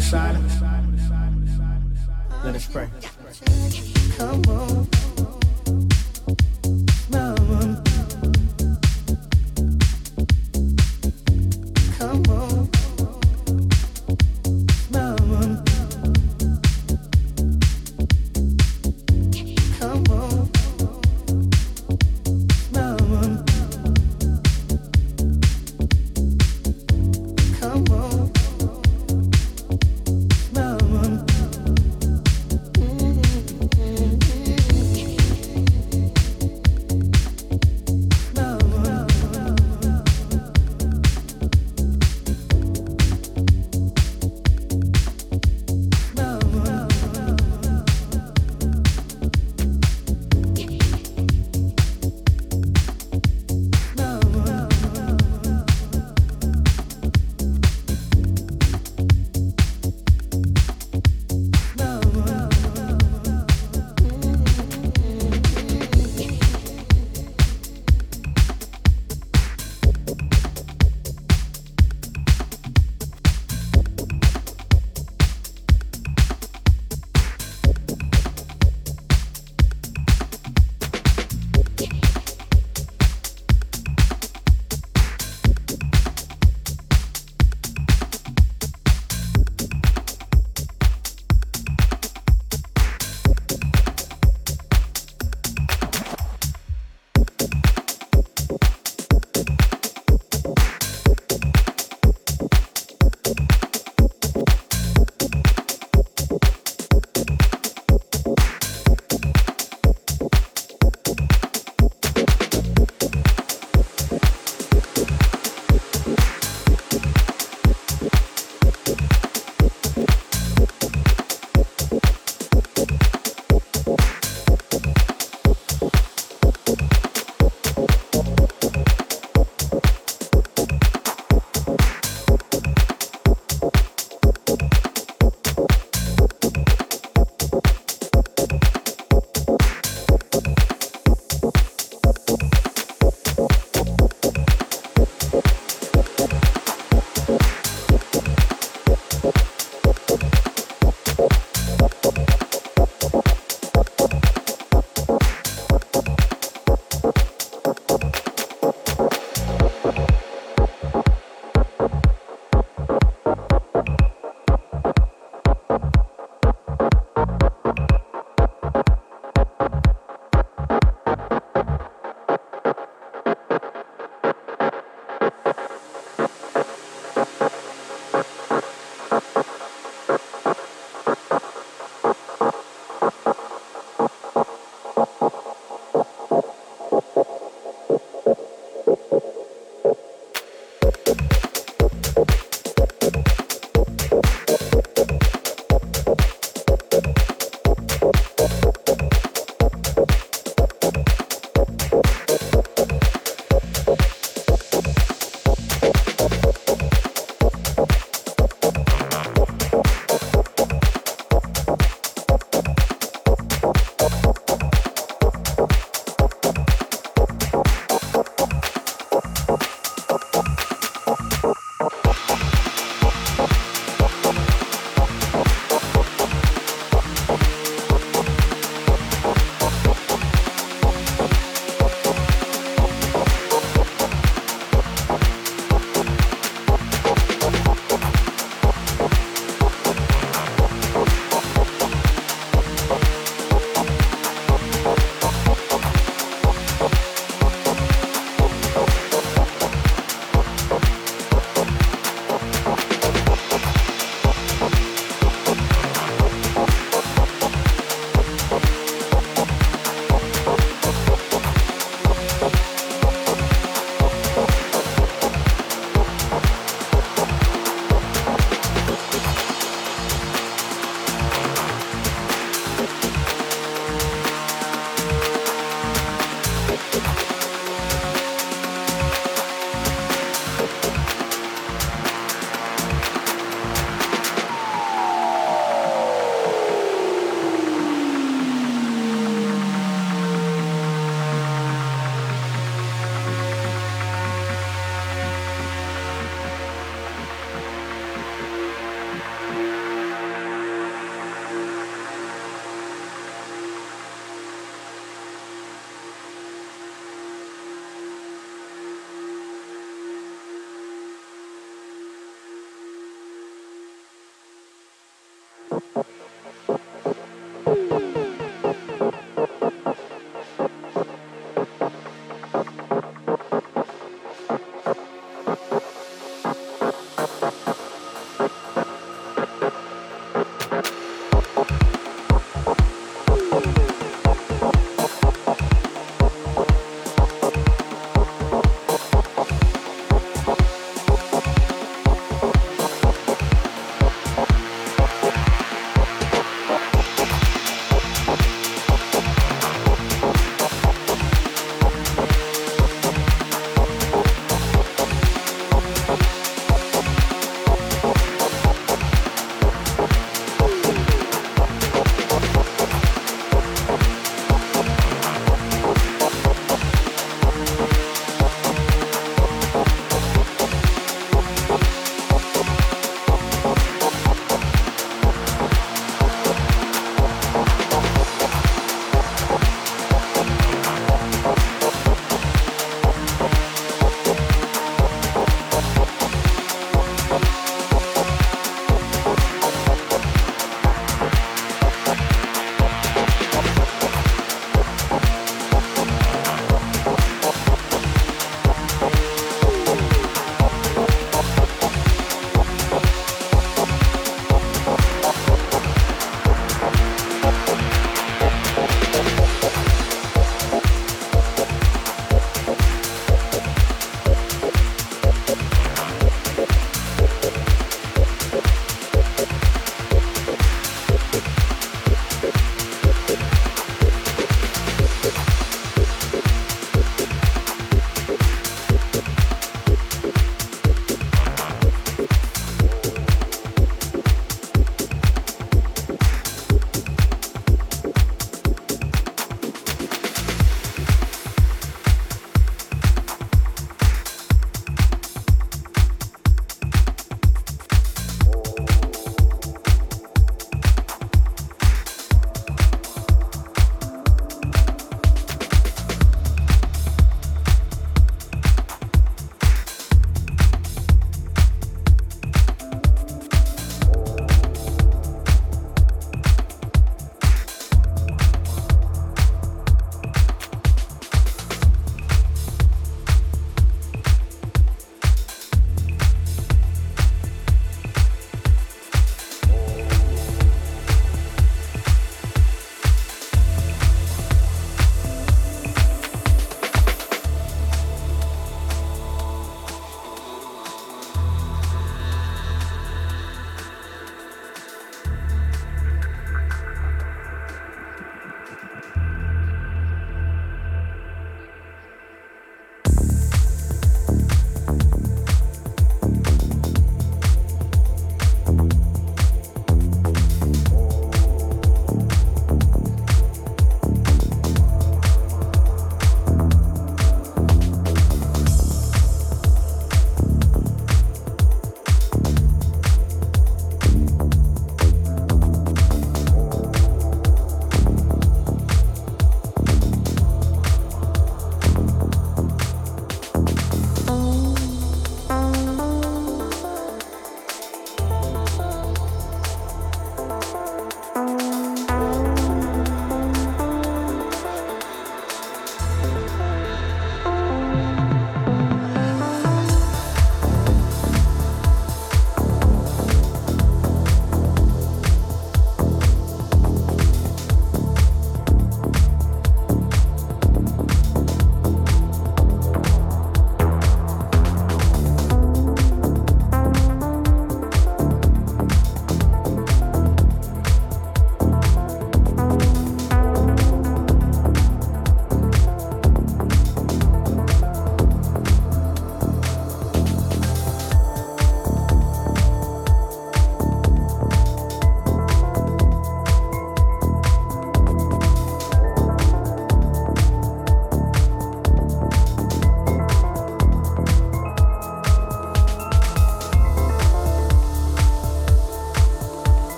the. Let us pray. Come on.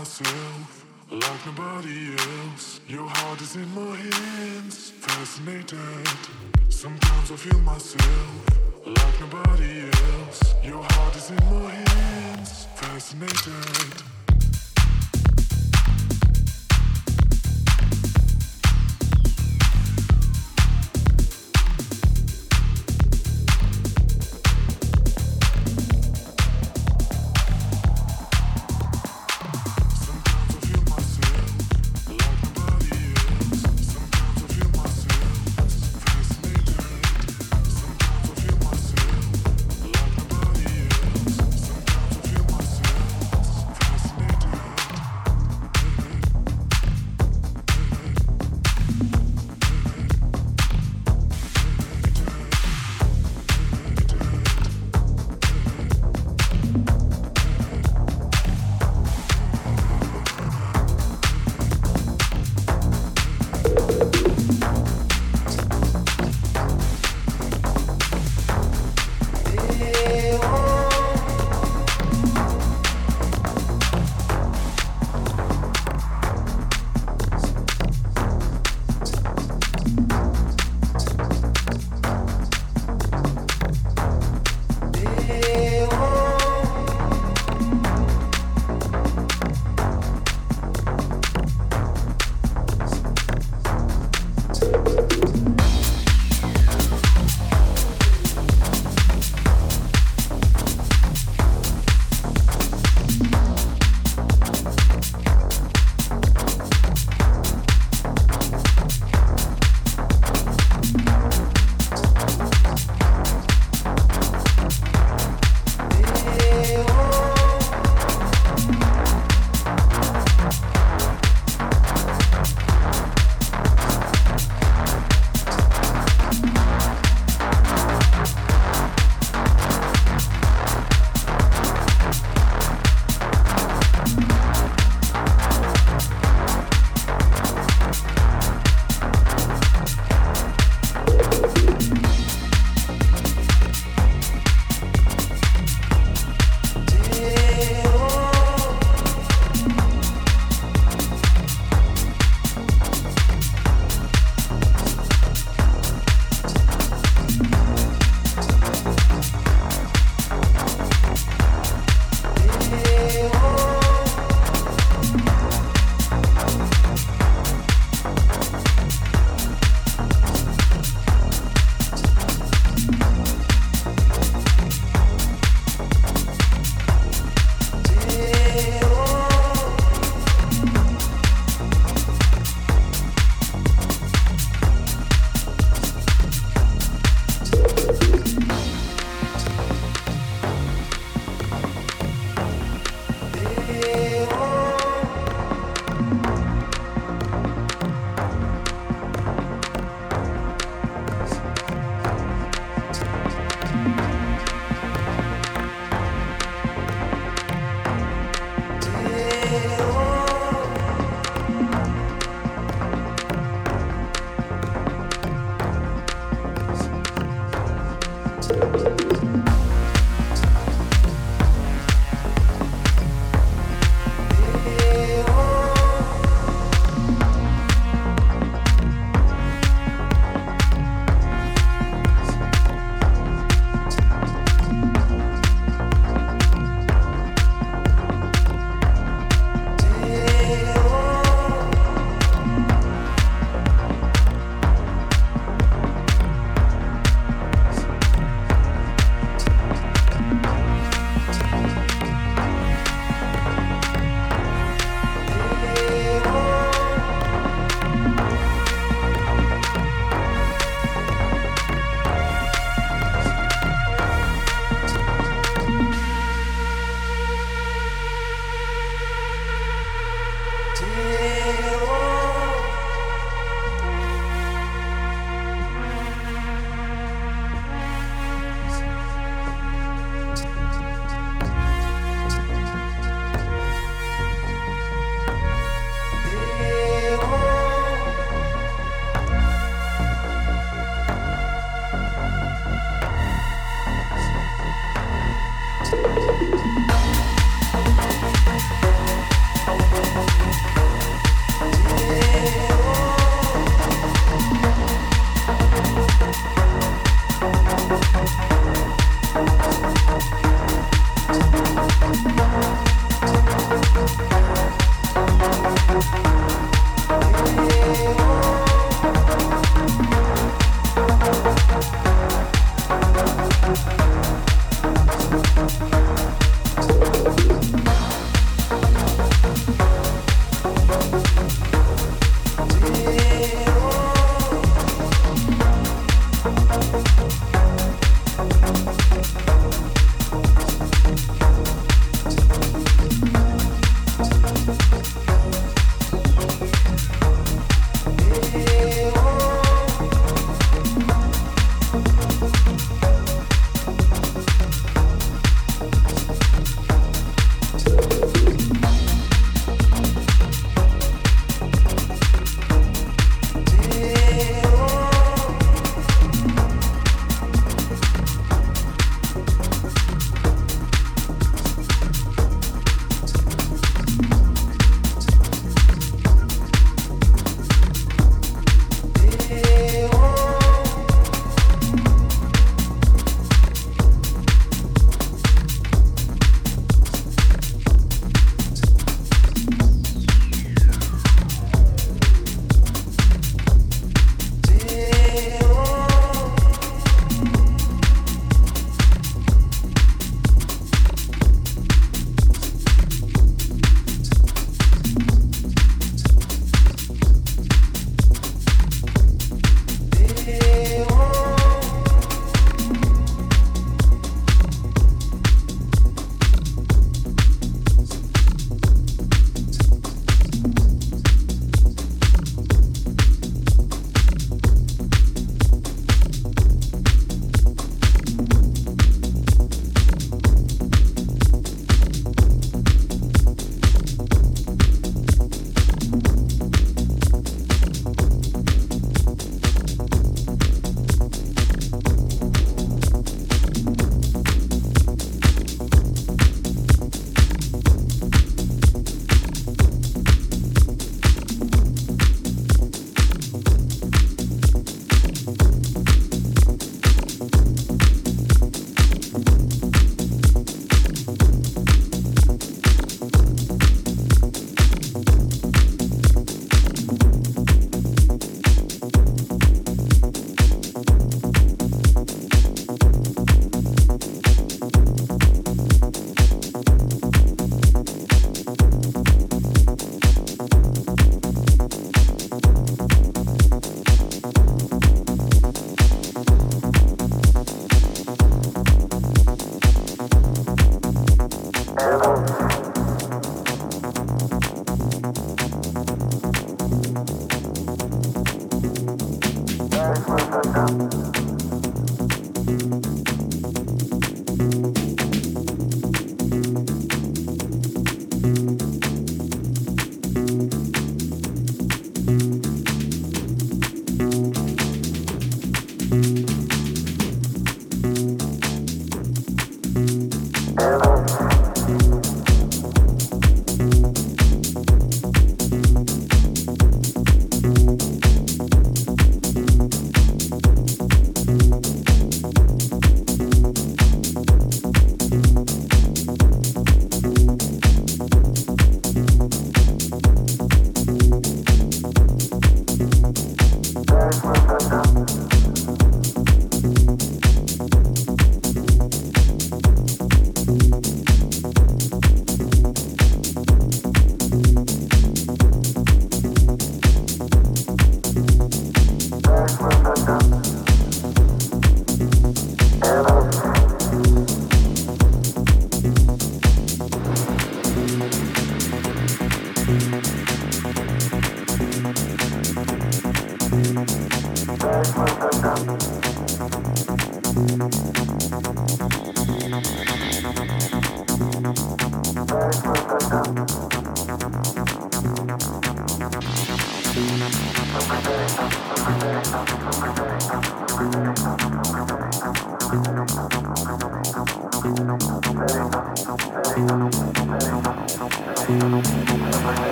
myself like nobody else. Your heart is in my hands, fascinated. Sometimes I feel myself.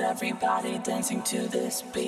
Everybody dancing to this beat?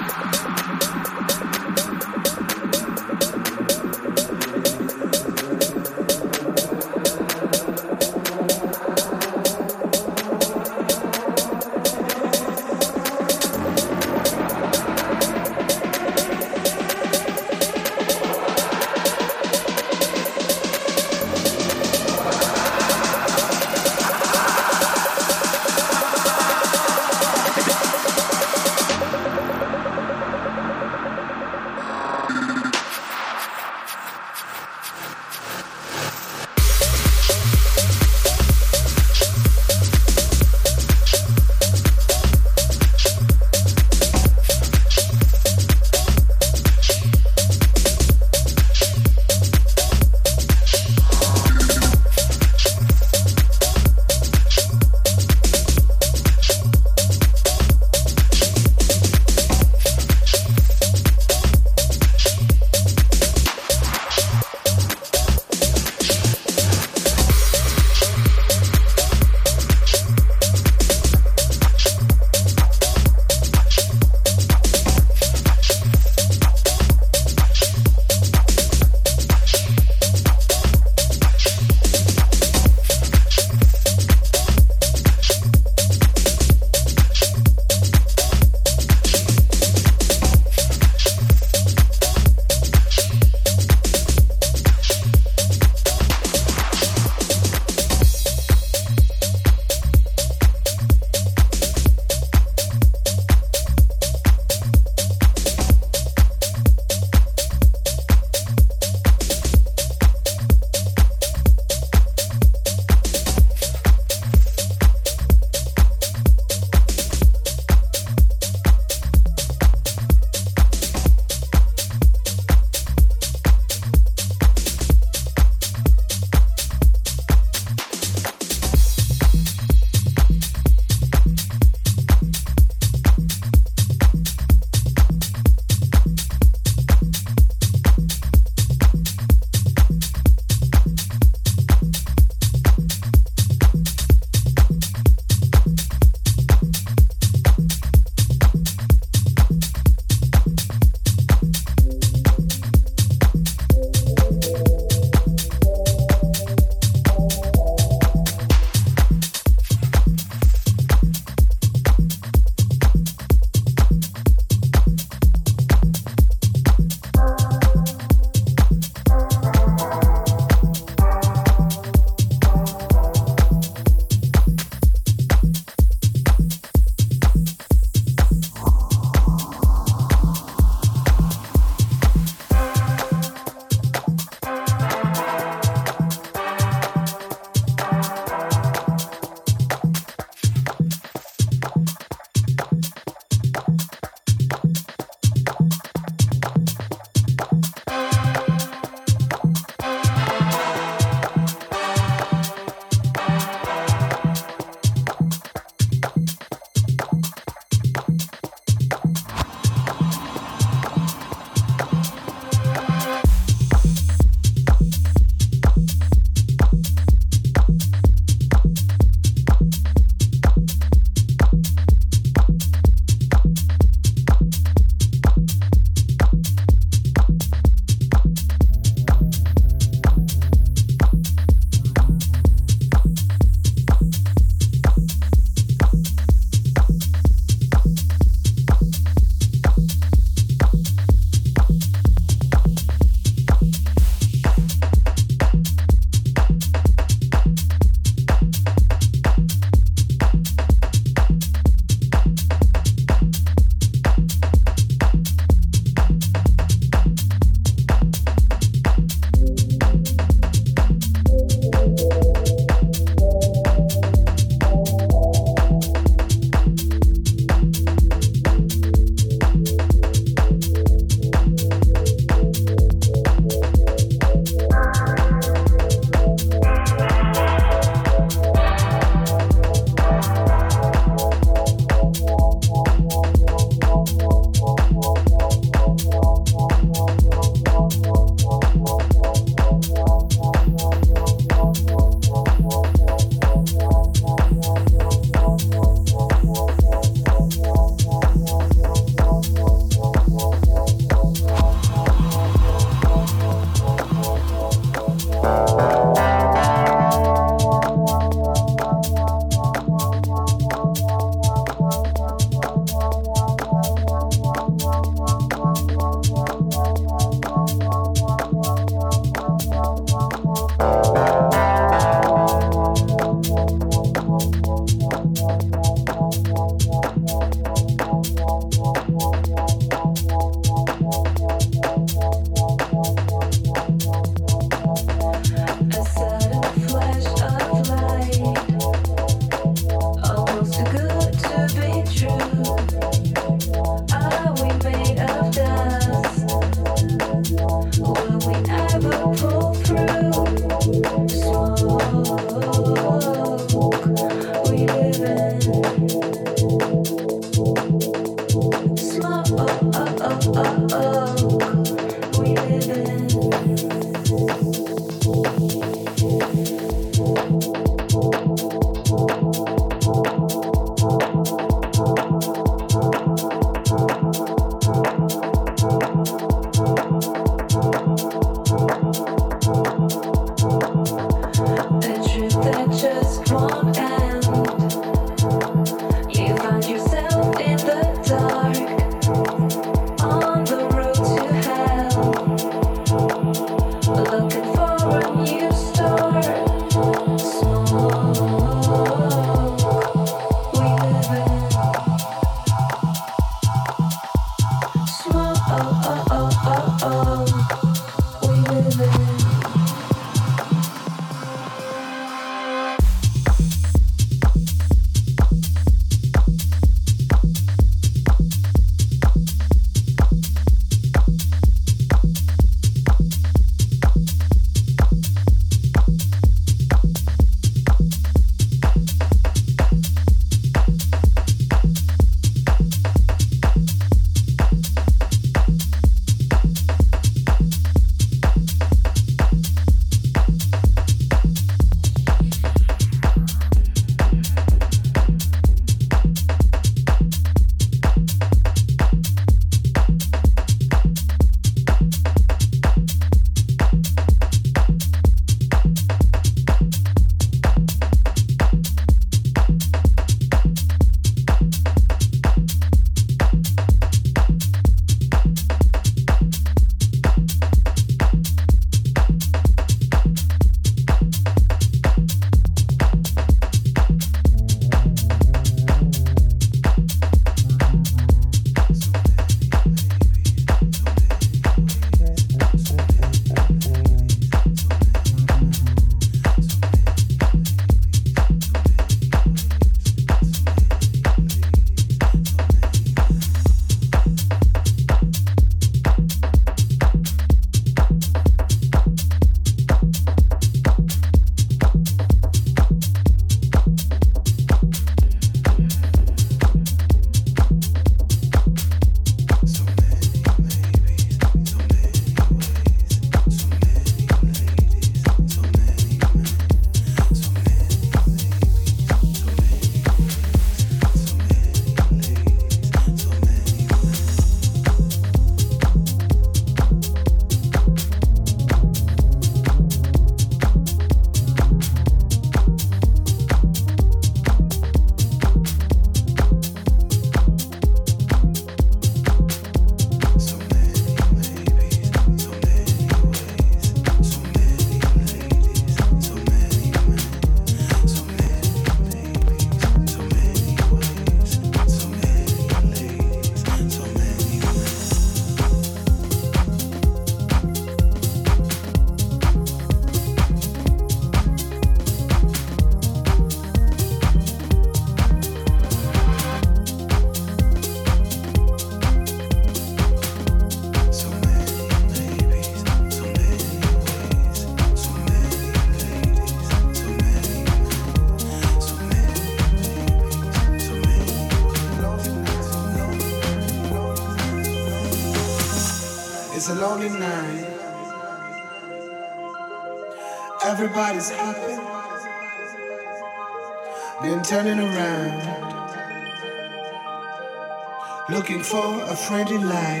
Friendly light.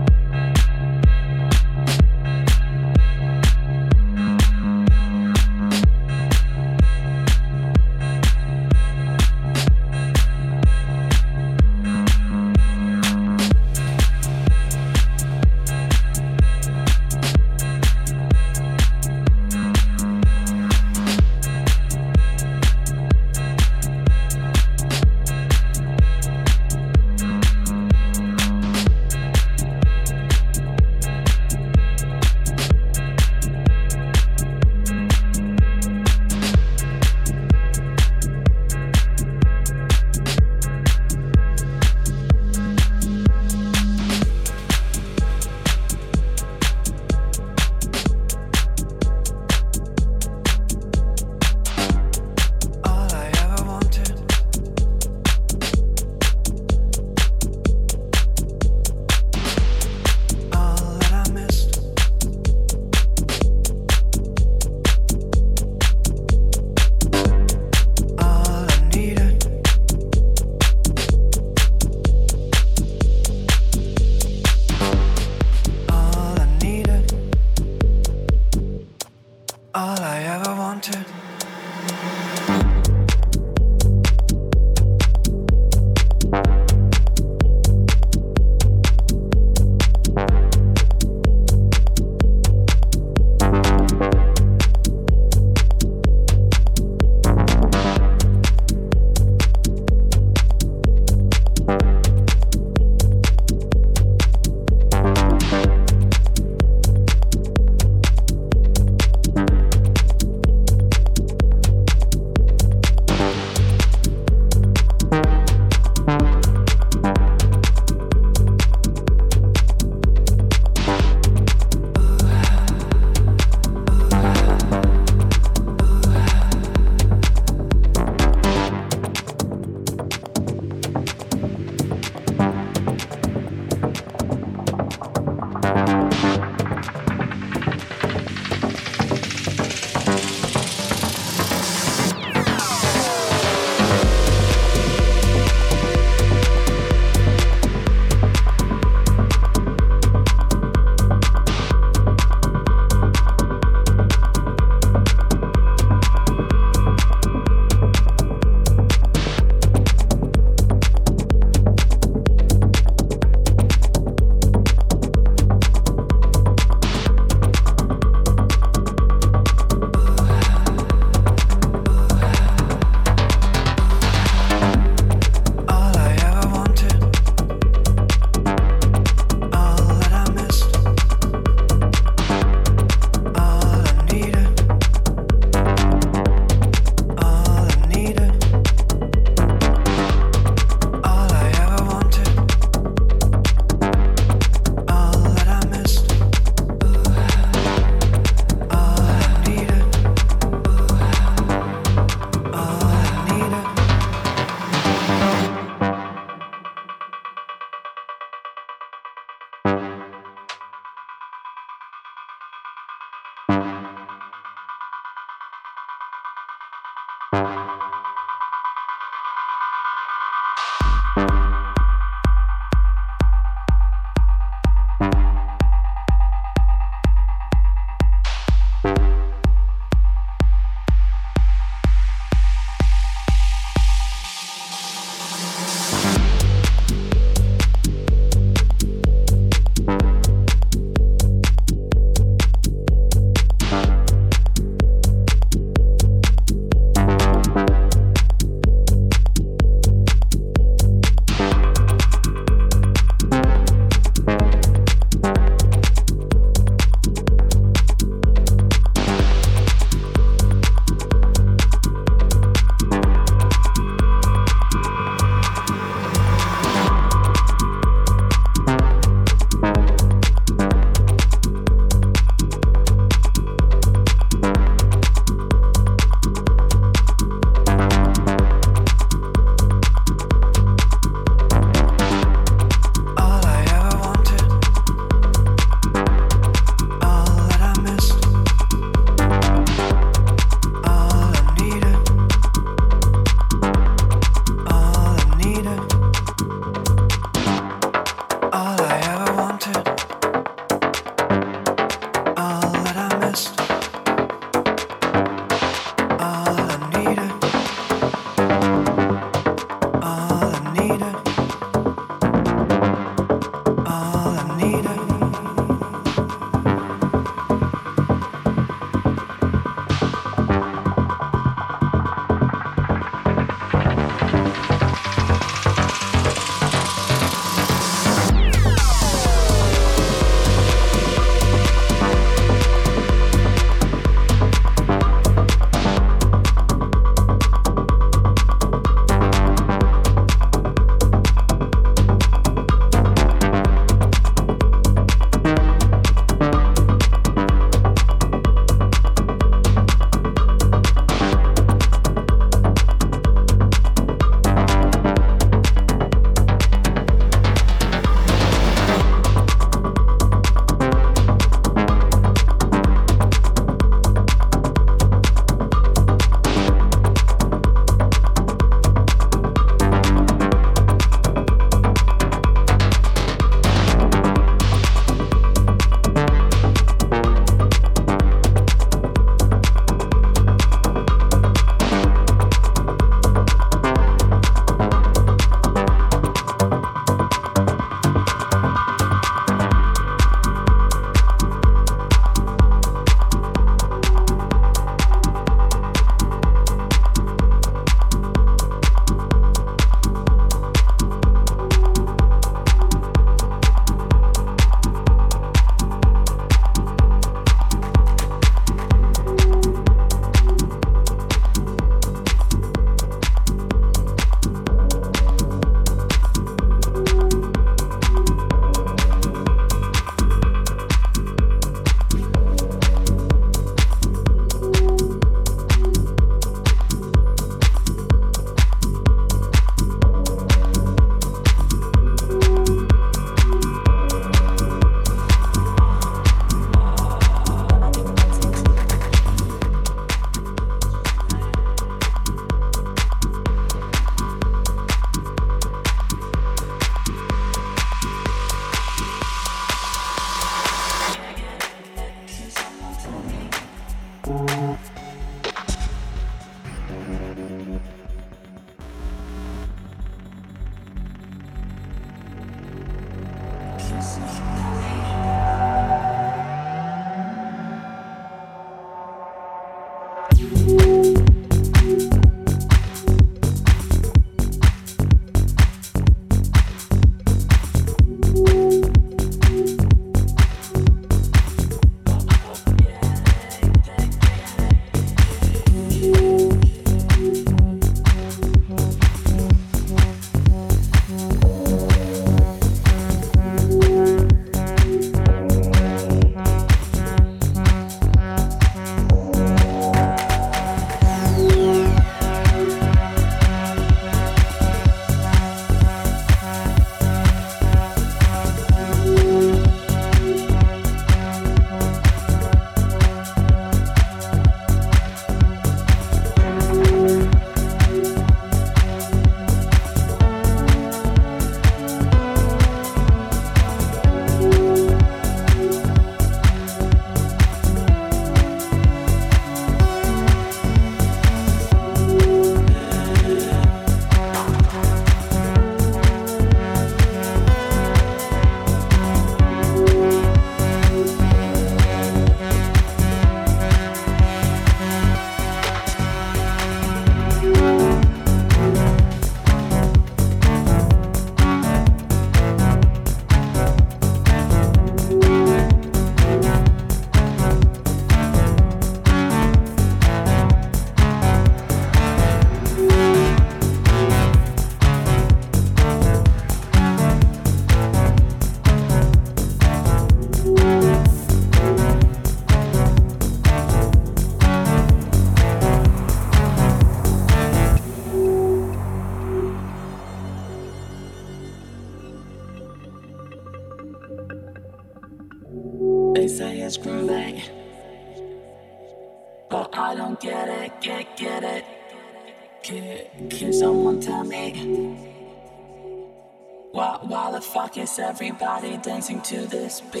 Everybody dancing to this beat?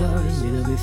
Little bit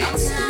Sorry, I'm.